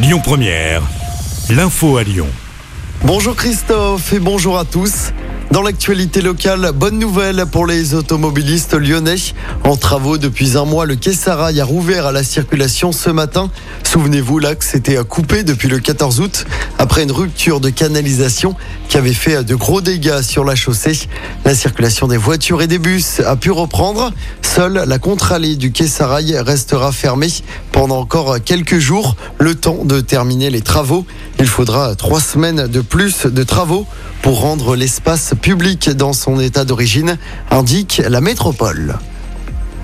Lyon Première, l'info à Lyon. Bonjour Christophe et bonjour à tous. Dans l'actualité locale, bonne nouvelle pour les automobilistes lyonnais. En travaux depuis un mois, le quai Sarail a rouvert à la circulation ce matin. Souvenez-vous, l'axe était coupé depuis le 14 août après une rupture de canalisation qui avait fait de gros dégâts sur la chaussée. La circulation des voitures et des bus a pu reprendre. Seule la contre-allée du quai Sarail restera fermée pendant encore quelques jours, le temps de terminer les travaux. Il faudra trois semaines de plus de travaux pour rendre l'espace public dans son état d'origine, indique la métropole.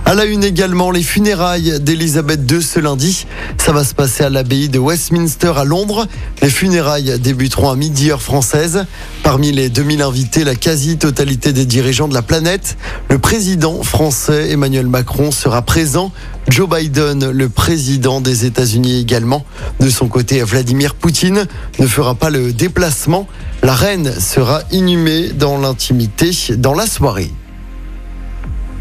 À la une également, les funérailles d'Elisabeth II ce lundi. Ça va se passer à l'abbaye de Westminster à Londres. Les funérailles débuteront à midi heure française. Parmi les 2000 invités, la quasi-totalité des dirigeants de la planète. Le président français Emmanuel Macron sera présent. Joe Biden, le président des États-Unis également. De son côté, Vladimir Poutine ne fera pas le déplacement. La reine sera inhumée dans l'intimité dans la soirée.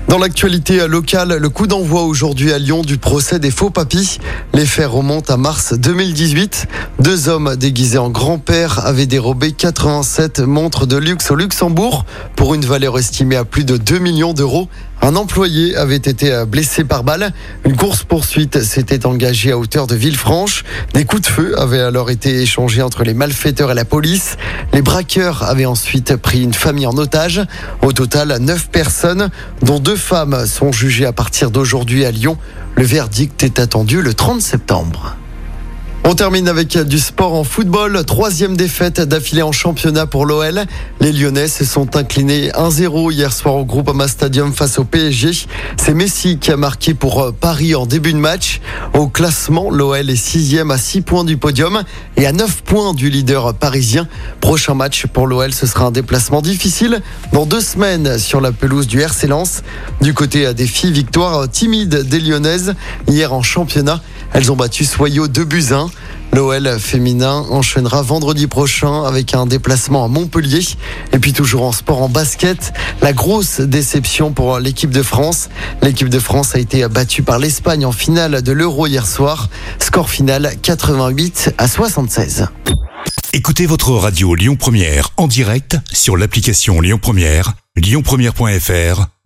Dans l'actualité locale, le coup d'envoi aujourd'hui à Lyon du procès des faux papis. Les faits remontent à mars 2018. Deux hommes déguisés en grand-père avaient dérobé 87 montres de luxe au Luxembourg pour une valeur estimée à plus de 2 millions d'euros. Un employé avait été blessé par balle. Une course-poursuite s'était engagée à hauteur de Villefranche. Des coups de feu avaient alors été échangés entre les malfaiteurs et la police. Les braqueurs avaient ensuite pris une famille en otage. Au total, neuf personnes, dont deux femmes, sont jugées à partir d'aujourd'hui à Lyon. Le verdict est attendu le 30 septembre. On termine avec du sport en football. Troisième défaite d'affilée en championnat pour l'OL. Les Lyonnais se sont inclinés 1-0 hier soir au Groupama Stadium face au PSG. C'est Messi qui a marqué pour Paris en début de match. Au classement, l'OL est sixième à 6 points du podium et à 9 points du leader parisien. Prochain match pour l'OL, ce sera un déplacement difficile dans deux semaines sur la pelouse du RC Lens. Du côté des filles, victoire timide des Lyonnaises hier en championnat. Elles ont battu Soyaux 2 buts 1. L'OL féminin enchaînera vendredi prochain avec un déplacement à Montpellier. Et puis toujours en sport, en basket, la grosse déception pour l'équipe de France. L'équipe de France a été battue par l'Espagne en finale de l'Euro hier soir. Score final 88 à 76. Écoutez votre radio Lyon Première en direct sur l'application Lyon Première, lyonpremière.fr